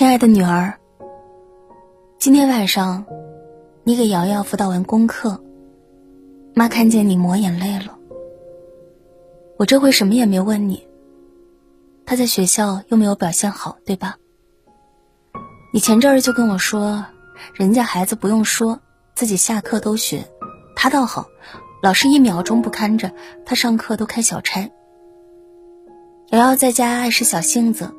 亲爱的女儿，今天晚上你给瑶瑶辅导完功课，妈看见你抹眼泪了。我这回什么也没问你。她在学校又没有表现好，对吧？你前阵儿就跟我说，人家孩子不用说，自己下课都学，他倒好，老师一秒钟不看着，他上课都开小差。瑶瑶在家爱使小性子。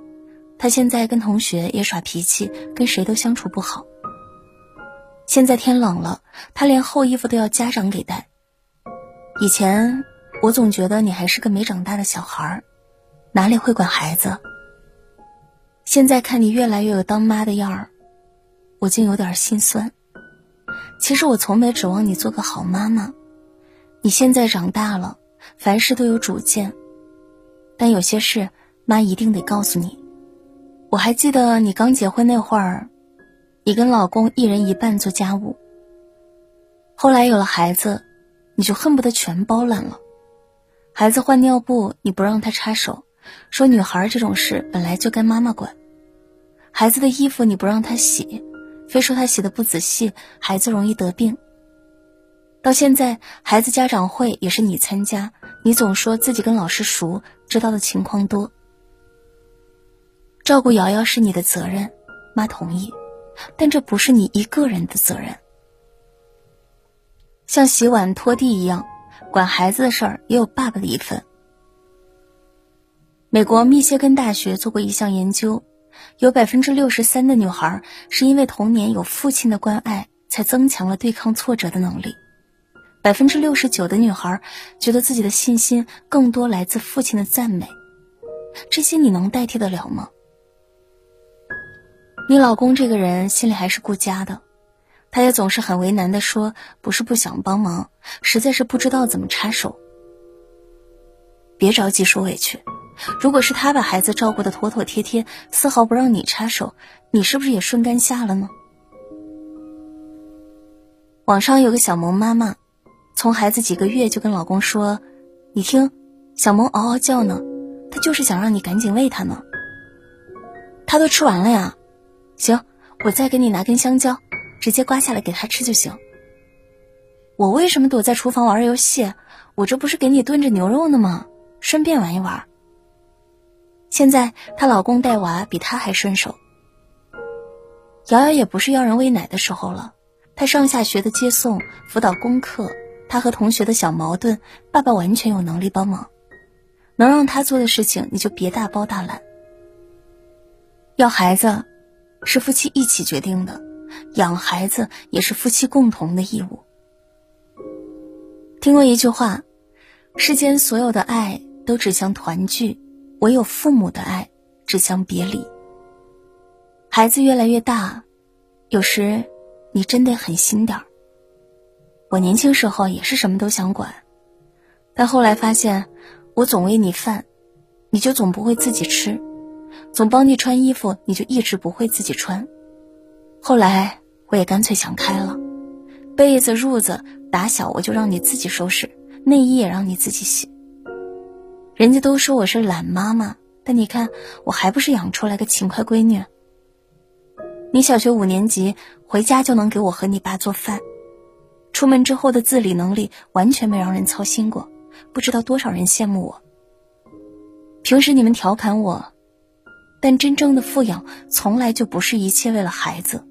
他现在跟同学也耍脾气，跟谁都相处不好。现在天冷了，他连厚衣服都要家长给带。以前我总觉得你还是个没长大的小孩儿，哪里会管孩子。现在看你越来越有当妈的样儿，我竟有点心酸。其实我从没指望你做个好妈妈，你现在长大了，凡事都有主见，但有些事妈一定得告诉你。我还记得你刚结婚那会儿，你跟老公一人一半做家务。后来有了孩子，你就恨不得全包揽了。孩子换尿布，你不让他插手，说女孩这种事本来就该妈妈管。孩子的衣服你不让他洗，非说他洗的不仔细，孩子容易得病。到现在，孩子家长会也是你参加，你总说自己跟老师熟，知道的情况多。照顾瑶瑶是你的责任，妈同意，但这不是你一个人的责任。像洗碗、拖地一样，管孩子的事儿也有爸爸的一份。美国密歇根大学做过一项研究，有百分之六十三的女孩是因为童年有父亲的关爱，才增强了对抗挫折的能力。百分之六十九的女孩觉得自己的信心更多来自父亲的赞美，这些你能代替得了吗？你老公这个人心里还是顾家的，他也总是很为难的说：“不是不想帮忙，实在是不知道怎么插手。”别着急说委屈，如果是他把孩子照顾的妥妥帖帖，丝毫不让你插手，你是不是也顺杆下了呢？网上有个小萌妈妈，从孩子几个月就跟老公说：“你听，小萌嗷嗷叫呢，他就是想让你赶紧喂他呢。”他都吃完了呀。行，我再给你拿根香蕉，直接刮下来给他吃就行。我为什么躲在厨房玩游戏？我这不是给你炖着牛肉呢吗？顺便玩一玩。现在她老公带娃比她还顺手。瑶瑶也不是要人喂奶的时候了，她上下学的接送、辅导功课，她和同学的小矛盾，爸爸完全有能力帮忙。能让他做的事情，你就别大包大揽。要孩子。是夫妻一起决定的，养孩子也是夫妻共同的义务。听过一句话：世间所有的爱都指向团聚，唯有父母的爱指向别离。孩子越来越大，有时你真得狠心点儿。我年轻时候也是什么都想管，但后来发现，我总喂你饭，你就总不会自己吃。总帮你穿衣服，你就一直不会自己穿。后来我也干脆想开了，被子、褥子打小我就让你自己收拾，内衣也让你自己洗。人家都说我是懒妈妈，但你看我还不是养出来个勤快闺女。你小学五年级回家就能给我和你爸做饭，出门之后的自理能力完全没让人操心过，不知道多少人羡慕我。平时你们调侃我。但真正的富养从来就不是一切为了孩子，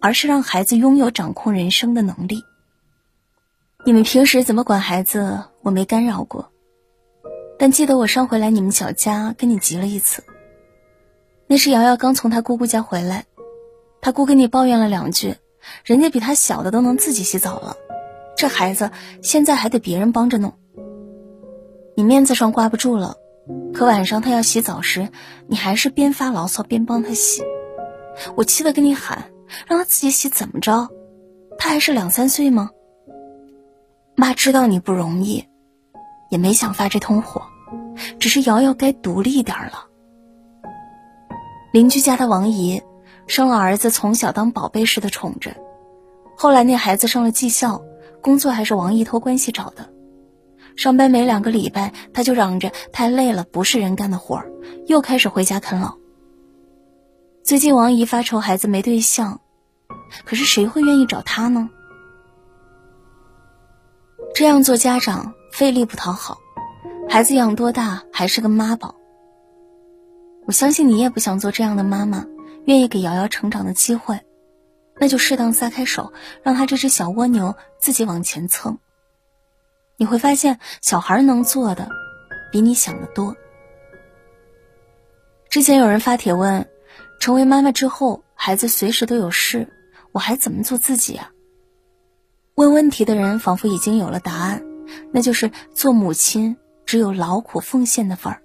而是让孩子拥有掌控人生的能力。你们平时怎么管孩子，我没干扰过。但记得我上回来你们小家跟你急了一次。那是瑶瑶刚从她姑姑家回来，她姑跟你抱怨了两句，人家比她小的都能自己洗澡了，这孩子现在还得别人帮着弄。你面子上挂不住了。可晚上他要洗澡时，你还是边发牢骚边帮他洗，我气得跟你喊，让他自己洗怎么着？他还是两三岁吗？妈知道你不容易，也没想发这通火，只是瑶瑶该独立一点了。邻居家的王姨生了儿子，从小当宝贝似的宠着，后来那孩子上了技校，工作还是王姨托关系找的。上班没两个礼拜，他就嚷着太累了，不是人干的活，又开始回家啃老。最近王姨发愁孩子没对象，可是谁会愿意找她呢？这样做家长费力不讨好，孩子养多大还是个妈宝。我相信你也不想做这样的妈妈，愿意给瑶瑶成长的机会，那就适当撒开手，让他这只小蜗牛自己往前蹭。你会发现，小孩能做的比你想的多。之前有人发帖问，成为妈妈之后，孩子随时都有事，我还怎么做自己啊？问问题的人仿佛已经有了答案，那就是做母亲只有劳苦奉献的份儿。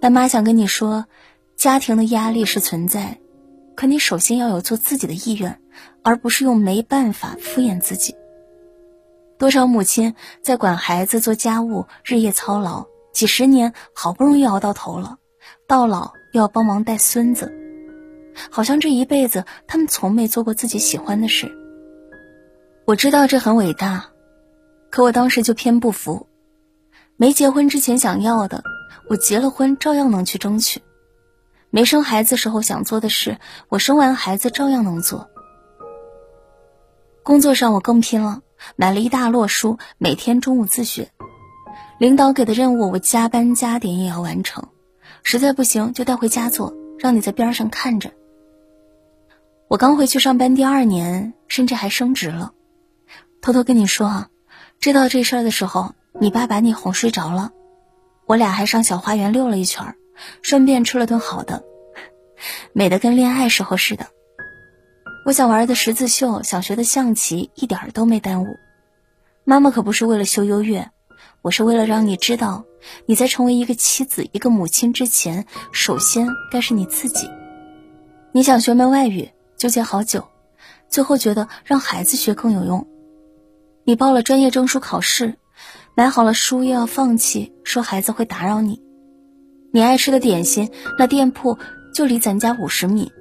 但妈想跟你说，家庭的压力是存在，可你首先要有做自己的意愿，而不是用没办法敷衍自己。多少母亲在管孩子、做家务，日夜操劳，几十年好不容易熬到头了，到老又要帮忙带孙子，好像这一辈子他们从没做过自己喜欢的事。我知道这很伟大，可我当时就偏不服，没结婚之前想要的。我结了婚，照样能去争取；没生孩子时候想做的事，我生完孩子照样能做。工作上我更拼了，买了一大摞书，每天中午自学。领导给的任务，我加班加点也要完成。实在不行就带回家做，让你在边上看着。我刚回去上班第二年，甚至还升职了。偷偷跟你说啊，知道这事儿的时候，你爸把你哄睡着了。我俩还上小花园溜了一圈，顺便吃了顿好的，美的跟恋爱时候似的。我想玩的十字绣，想学的象棋，一点儿都没耽误。妈妈可不是为了秀优越，我是为了让你知道，你在成为一个妻子、一个母亲之前，首先该是你自己。你想学门外语，纠结好久，最后觉得让孩子学更有用。你报了专业证书考试。买好了书又要放弃，说孩子会打扰你。你爱吃的点心，那店铺就离咱家五十米，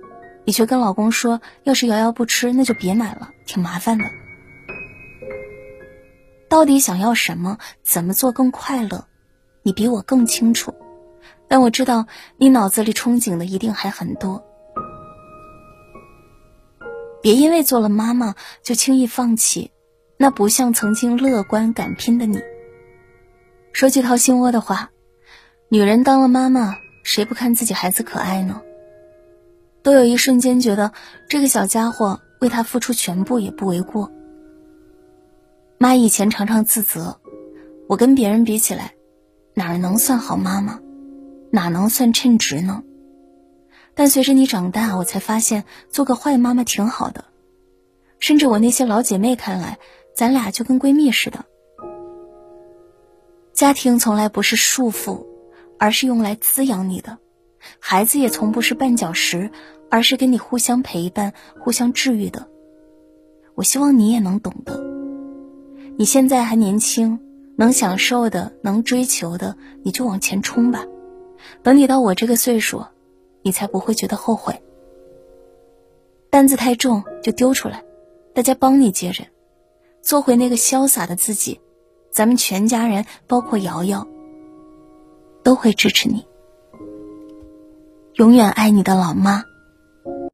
你却跟老公说，要是瑶瑶不吃，那就别买了，挺麻烦的。到底想要什么，怎么做更快乐，你比我更清楚。但我知道你脑子里憧憬的一定还很多。别因为做了妈妈就轻易放弃，那不像曾经乐观敢拼的你。说句掏心窝的话，女人当了妈妈，谁不看自己孩子可爱呢？都有一瞬间觉得这个小家伙为她付出全部也不为过。妈以前常常自责，我跟别人比起来，哪能算好妈妈，哪能算称职呢？但随着你长大，我才发现做个坏妈妈挺好的，甚至我那些老姐妹看来，咱俩就跟闺蜜似的。家庭从来不是束缚，而是用来滋养你的；孩子也从不是绊脚石，而是跟你互相陪伴、互相治愈的。我希望你也能懂得。你现在还年轻，能享受的、能追求的，你就往前冲吧。等你到我这个岁数，你才不会觉得后悔。担子太重就丢出来，大家帮你接着，做回那个潇洒的自己。咱们全家人，包括瑶瑶，都会支持你。永远爱你的老妈。